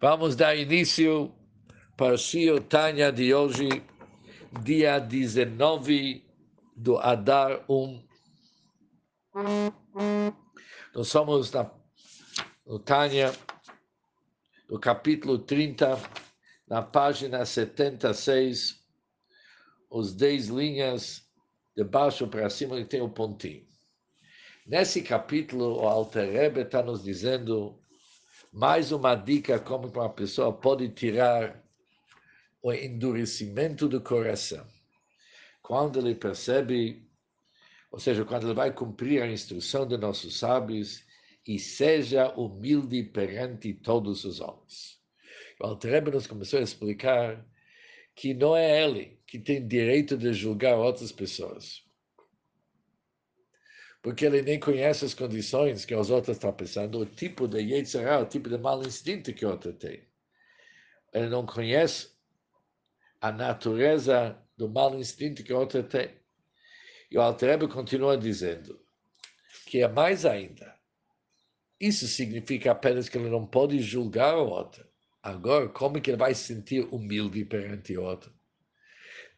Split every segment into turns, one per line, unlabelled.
Vamos dar início para o Tanya de hoje, dia 19 do Adar 1. Nós somos na, no Tanya, no capítulo 30, na página 76, os 10 linhas de baixo para cima que tem o pontinho. Nesse capítulo, o Alter Rebbe está nos dizendo mais uma dica como uma pessoa pode tirar o endurecimento do coração. Quando ele percebe, ou seja, quando ele vai cumprir a instrução de nossos sábios, e seja humilde perante todos os homens. O Alter nos começou a explicar que não é ele que tem direito de julgar outras pessoas porque ele nem conhece as condições que os outros estão pensando, o tipo de Yetzirah, o tipo de mau instinto que o outro tem. Ele não conhece a natureza do mau instinto que o outro tem. E o Altrebe continua dizendo que é mais ainda. Isso significa apenas que ele não pode julgar o outro. Agora, como que ele vai se sentir humilde perante o outro?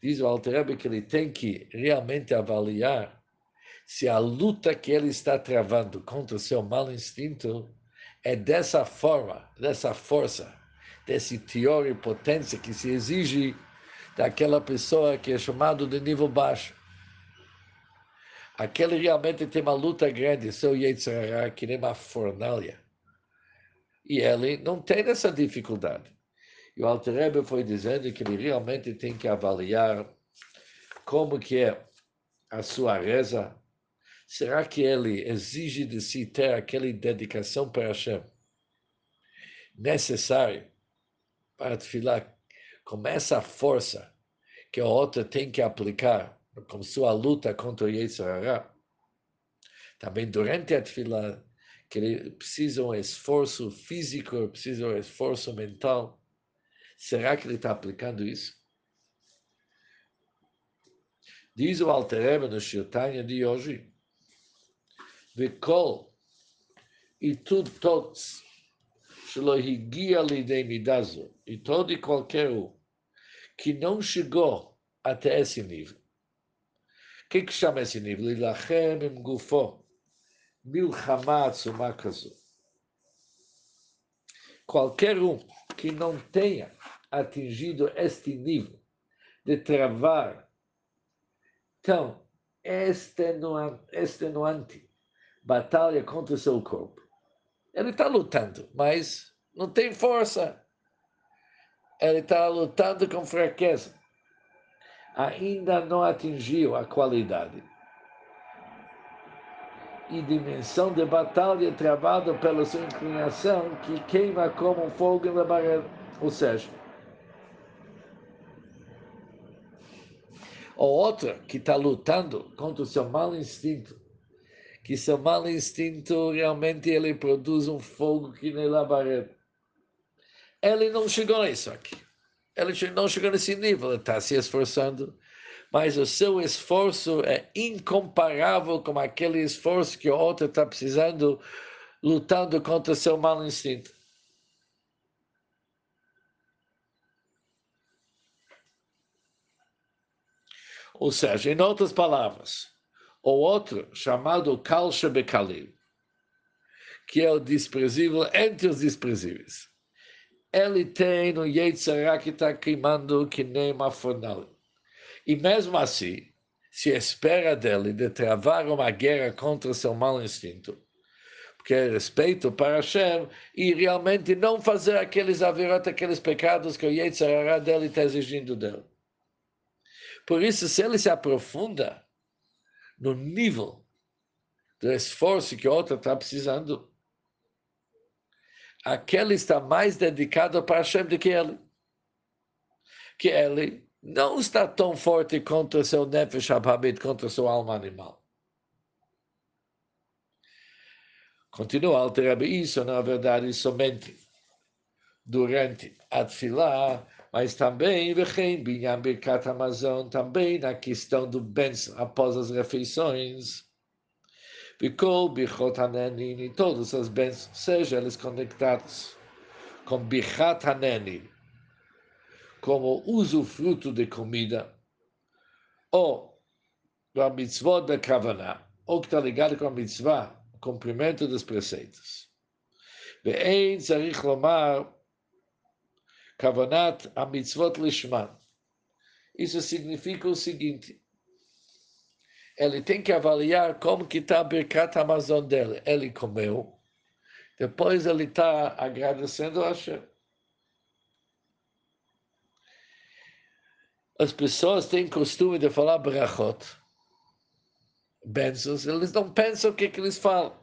Diz o Altrebe que ele tem que realmente avaliar se a luta que ele está travando contra o seu mau instinto é dessa forma, dessa força, desse teor e potência que se exige daquela pessoa que é chamado de nível baixo. Aquele realmente tem uma luta grande, seu Yetzirah, que nem uma fornalha. E ele não tem essa dificuldade. E o Alter Rebbe foi dizendo que ele realmente tem que avaliar como que é a sua reza, Será que ele exige de si ter aquela dedicação para Hashem necessário para filar com essa força que o outro tem que aplicar com sua luta contra o Yetzirah? Também durante a tefilá, que ele precisa um esforço físico, precisa um esforço mental. Será que ele está aplicando isso? Diz o Alter no Shirtanya de hoje, וכל איתות todos שלא הגיע לידי מידה זו, e todo e qualquer um que não chegou até esse nível. O que, que chama esse nível? Ilachem em gufo, milchama atzuma Qualquer um que não tenha atingido este nível de travar tão extenuante batalha contra o seu corpo. Ele está lutando, mas não tem força. Ele está lutando com fraqueza. Ainda não atingiu a qualidade e dimensão de batalha travada pela sua inclinação que queima como um fogo em labareda. Ou seja, o outro que está lutando contra o seu mau instinto que seu mau instinto realmente ele produz um fogo que nem labareda. Ele não chegou nisso aqui. Ele não chegou nesse nível, ele está se esforçando, mas o seu esforço é incomparável com aquele esforço que o outro está precisando, lutando contra seu mau instinto. Ou seja, em outras palavras, o outro, chamado Kal Shebekalim, que é o desprezível entre os desprezíveis. Ele tem no Yetzirah que está queimando que nem uma fornalha. E mesmo assim, se espera dele de travar uma guerra contra seu mau instinto, porque é respeito para Hashem, e realmente não fazer aqueles avirot, aqueles pecados que o Yetzirah dele está exigindo dele. Por isso, se ele se aprofunda no nível do esforço que o outro está precisando, aquele está mais dedicado para Hashem do que ele. Que ele não está tão forte contra seu nefesh abhamid, contra sua alma animal. Continua a alterar isso, na verdade, somente durante a tefilá, mas também, vem Binyan Birkat Amazon, também na questão do bens após as refeições. Bikol, Bichot Hanenin, e todos os bens, sejam eles conectados com bichat haneni, como usufruto de comida, ou a mitzvot da kavaná, ou que está ligado com a mitzvah, cumprimento dos preceitos. ואין צריך לומר Kavanat Amitzvot Lishman. Isso significa o seguinte, ele tem que avaliar como que está a Birkat Amazon dele. Ele comeu, depois ele está agradecendo a Hashem. As pessoas têm costume de falar brachot, bênçãos, eles não pensam o que, que eles falam.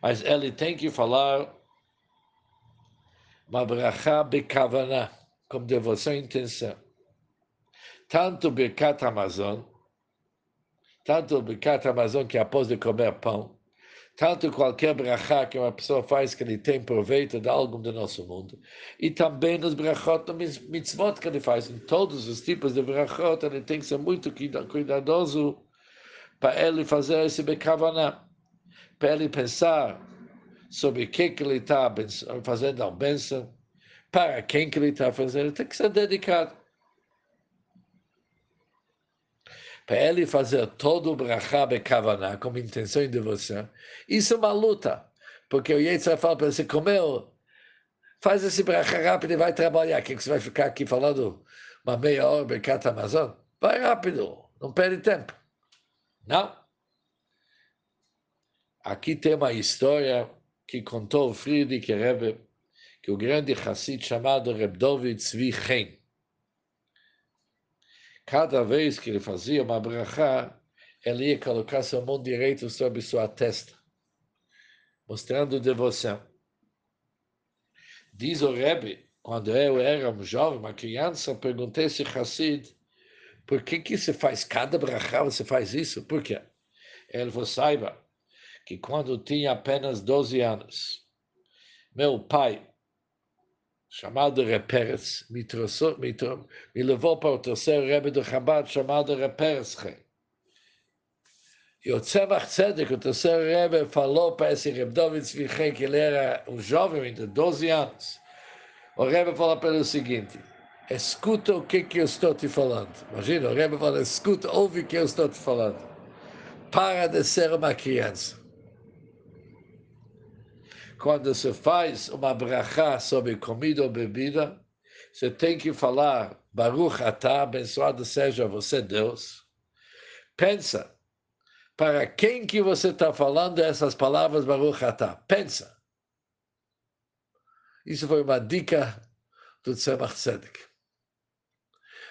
Mas ele tem que falar uma brachá bekavaná, com devoção e intenção. Tanto Birkat Amazon, tanto Birkat Amazon que após de comer pão, tanto qualquer brachá que uma pessoa faz que ele tem proveito de algo do nosso mundo, e também nos brachot, nos mitzvot que ele faz, em todos os tipos de brachot, ele tem que ser muito cuidadoso para ele fazer esse bekavaná, para ele pensar sobre o que, ele está fazendo a bênção, para quem que ele está fazendo, tem que ser dedicado. Para ele fazer todo o brachá bekavaná, com intenção e devoção, isso é uma luta, porque o Yetzirah fala para você, comeu, faz esse brachá rápido e vai trabalhar, que, você vai ficar aqui falando uma meia hora Bekat Amazon? Vai rápido, não perde tempo. Não. Aqui tem uma história que contou Friedrich Rebbe, que o grande Hassid chamado Reb David Tzvi Chen, cada vez que ele fazia uma brachá, ele ia colocar sua mão direita sobre sua testa, mostrando devoção. Diz o Rebbe, quando eu era um jovem, uma criança, perguntei se Hassid, por que que você faz cada brachá, você faz isso? Por quê? Ele falou, saiba, que quando tinha apenas 12 anos, meu pai, chamado Reperes, me, me, me levou para o terceiro Rebbe do Chabad, chamado Reperes E o Tzemach Tzedek, o terceiro Rebbe, falou para esse Reb David que ele era um jovem de 12 anos. O Rebbe falou para ele o seguinte, escuta o que, que eu estou te falando. Imagina, o Rebbe fala, escuta, ouve o que eu estou te falando. Para de ser uma criança quando se faz uma brachá sobre comida ou bebida, você tem que falar Baruch Atah, abençoado seja você, Deus. Pensa, para quem que você está falando essas palavras Baruch Atah? Pensa. Isso foi uma dica do Tzemach Tzedek.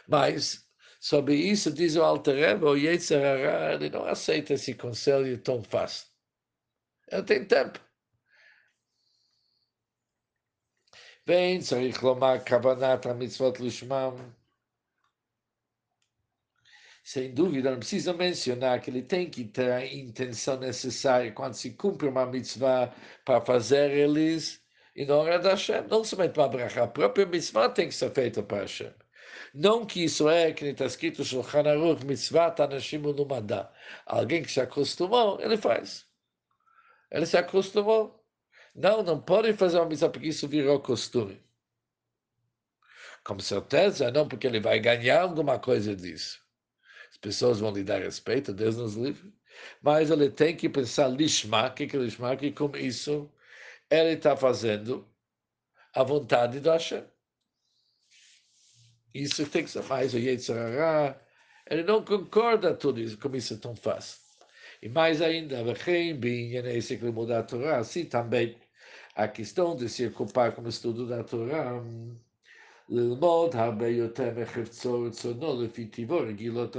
Mas, sobre isso, diz o Alter Rebbe, o Yetzer ele não aceita esse conselho tão fácil. Ele tem tempo. ואין צריך לומר כוונת המצוות לשמם. Sem dúvida, não precisa mencionar que ele tem que ter a intenção necessária quando se cumpre uma mitzvah para fazer eles em honra da Hashem. Não somente uma bracha, a própria mitzvah tem que ser feita para Hashem. Não que isso é, que está escrito Shulchan Aruch, mitzvah tanashim unumadá. Alguém que se acostumou, ele faz. Ele se acostumou. Não, não pode fazer uma missa porque isso virou costume. Com certeza, não porque ele vai ganhar alguma coisa disso. As pessoas vão lhe dar respeito, Deus nos livre. Mas ele tem que pensar lishma, o que é lishma? Que com isso ele está fazendo a vontade do Hashem. Isso tem que ser mais o Yetzirah. Ele não concorda tudo isso, como isso é tão fácil. E mais ainda, que Torá, assim também a questão de se ocupar com o estudo da Torá,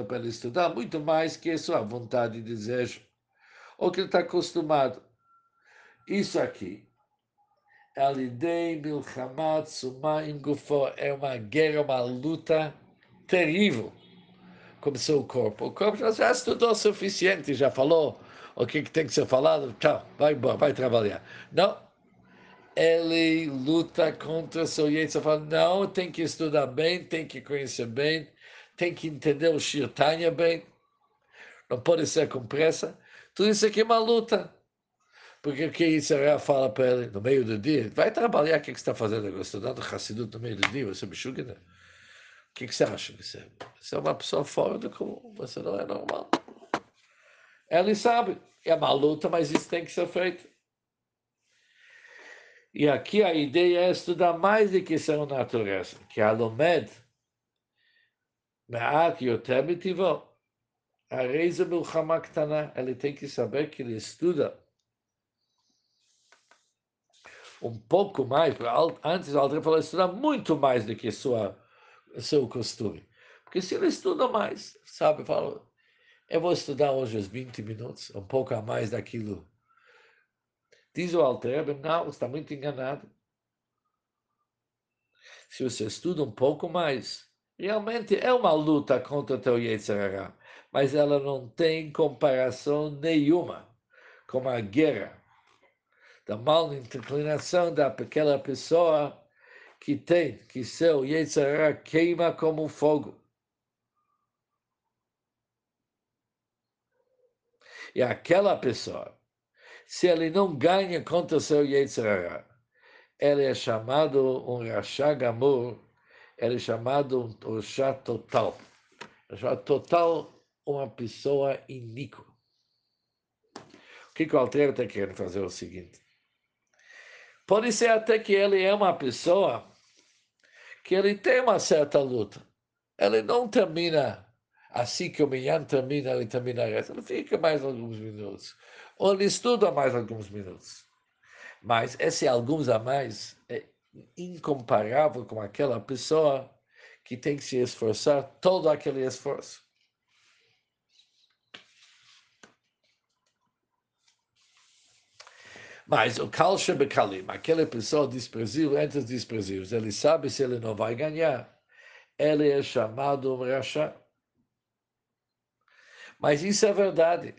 para estudar muito mais que sua vontade e desejo, ou que ele está acostumado. Isso aqui, Alidei Milchamat Sumaim Gufo, é uma guerra, uma luta terrível com seu corpo. O corpo já, estudou o suficiente, já falou o que tem que ser falado, tchau, vai embora, vai trabalhar. Não, ele luta contra seu Yetzirah, fala, não, tem que estudar bem, tem que conhecer bem, tem que entender o Shirtanya bem, não pode ser com pressa. Tudo isso aqui é uma luta. Porque o que Israel fala para ele no meio do dia? Vai trabalhar, o que, você está fazendo agora? Estudando Hassidut no meio do dia, você me chuga, né? O que, você acha? Você, você é uma pessoa fora do comum, você não é normal. Ele sabe, é uma luta, mas isso tem que ser feito. E aqui a ideia é estudar mais do que ser natureza, que a Lomed, Me'at Yoter Mitivot, a Reisa Milchama ele tem que saber que ele estuda um pouco mais, antes o Alter falou estudar muito mais do que sua, seu costume. Porque se ele estuda mais, sabe, fala, eu vou estudar hoje os 20 minutos, um pouco a mais daquilo. Diz o Alter, não, está muito enganado. Se você estuda um pouco mais, realmente é uma luta contra o teu Yetzirah, mas ela não tem comparação nenhuma com a guerra da mal inclinação daquela pessoa que tem que seu Yetzirah queima como fogo. E aquela pessoa, se ele não ganha contra seu Yetzirah, ele é chamado um Rasha Gamur, ele é chamado um Rasha total. Rasha total, uma pessoa iníqua. O que, o Alter está querendo fazer é o seguinte. Pode ser até que ele é uma pessoa que ele tem uma certa luta. Ele não termina assim que o Minyan termina, ele termina a reza. Ele fica mais alguns minutos. Ou ele estuda mais alguns minutos. Mas esse alguns a mais é incomparável com aquela pessoa que tem que se esforçar todo aquele esforço. Mas o Kal Shebekalim, aquela pessoa desprezível entre os desprezíveis, ele sabe se ele não vai ganhar. Ele é chamado um Rasha. Mas isso é verdade.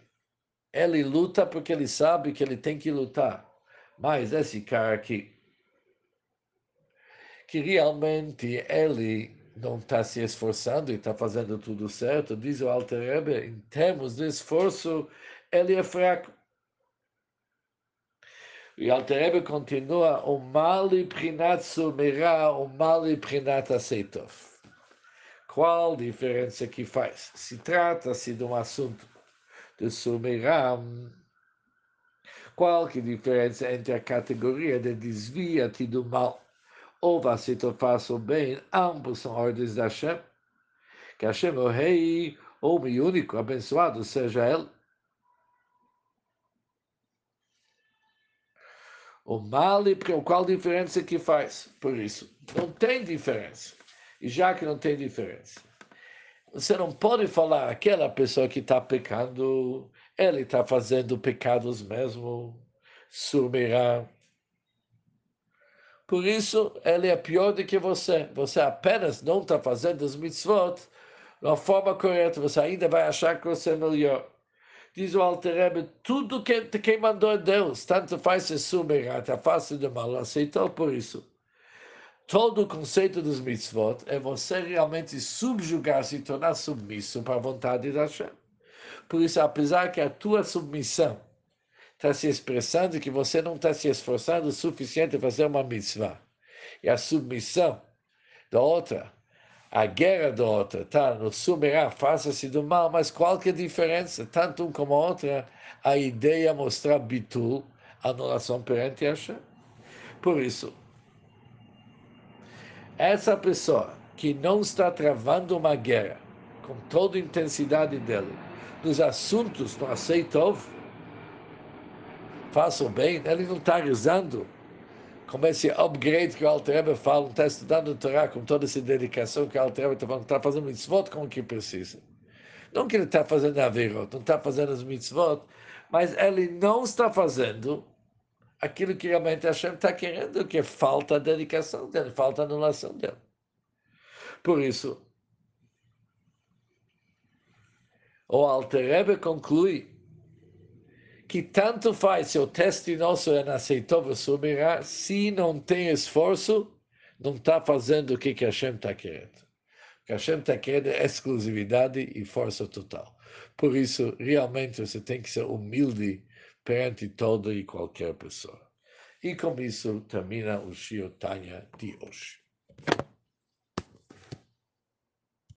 Ele luta porque ele sabe que ele tem que lutar. Mas esse cara aqui, que realmente ele não está se esforçando e está fazendo tudo certo, diz o Alter Rebbe, em termos de esforço, ele é fraco. E Alterebe continua, o mali prinat sumira, o mali prinat aceitov. Qual diferença que faz? Se trata-se de um assunto de sumira, qual que diferença entre a categoria de desvia-te do mal ou tu faça o bem, ambos são ordens da Hashem. Que Hashem é o rei, o único, abençoado seja ele. O mal e qual diferença que faz? Por isso, não tem diferença. Já que não tem diferença, você não pode falar aquela pessoa que está pecando, ele está fazendo pecados mesmo, sumirá. Por isso, ele é pior do que você. Você apenas não está fazendo os mitzvot de uma forma correta. Você ainda vai achar que você é melhor. Diz o Alter tudo que quem mandou é Deus, tanto faz se sumerata, fácil de mal, aceitou por isso. Todo o conceito dos mitzvot é você realmente subjugar, se tornar submisso para a vontade da Hashem. Por isso, apesar que a tua submissão está se expressando que você não está se esforçando o suficiente para fazer uma mitzvah, e a submissão da outra a guerra do outro, tá? No sumirá, faça-se do mal, mas qual que é a diferença? Tanto um como a outra, a ideia é mostrar bitul, anulação perante Hashem. Por isso, essa pessoa que não está travando uma guerra com toda a intensidade dele, nos assuntos no aceitov, faça o bem, ele não está rezando como esse upgrade que o Alter fala, está estudando o Torá com toda essa dedicação que o Alter está falando, está fazendo mitzvot como que precisa. Não que ele está fazendo averot, não está fazendo as mitzvot, mas ele não está fazendo aquilo que realmente Hashem está querendo, que é falta a dedicação dele, falta a anulação dele. Por isso, o Alter conclui que tanto faz se o teste nosso é aceitável subirá, se não tem esforço, não está fazendo o que, que Hashem está querendo. O que Hashem está querendo é exclusividade e força total. Por isso, realmente, você tem que ser humilde perante toda e qualquer pessoa. E com isso termina o Shio Tanya de hoje.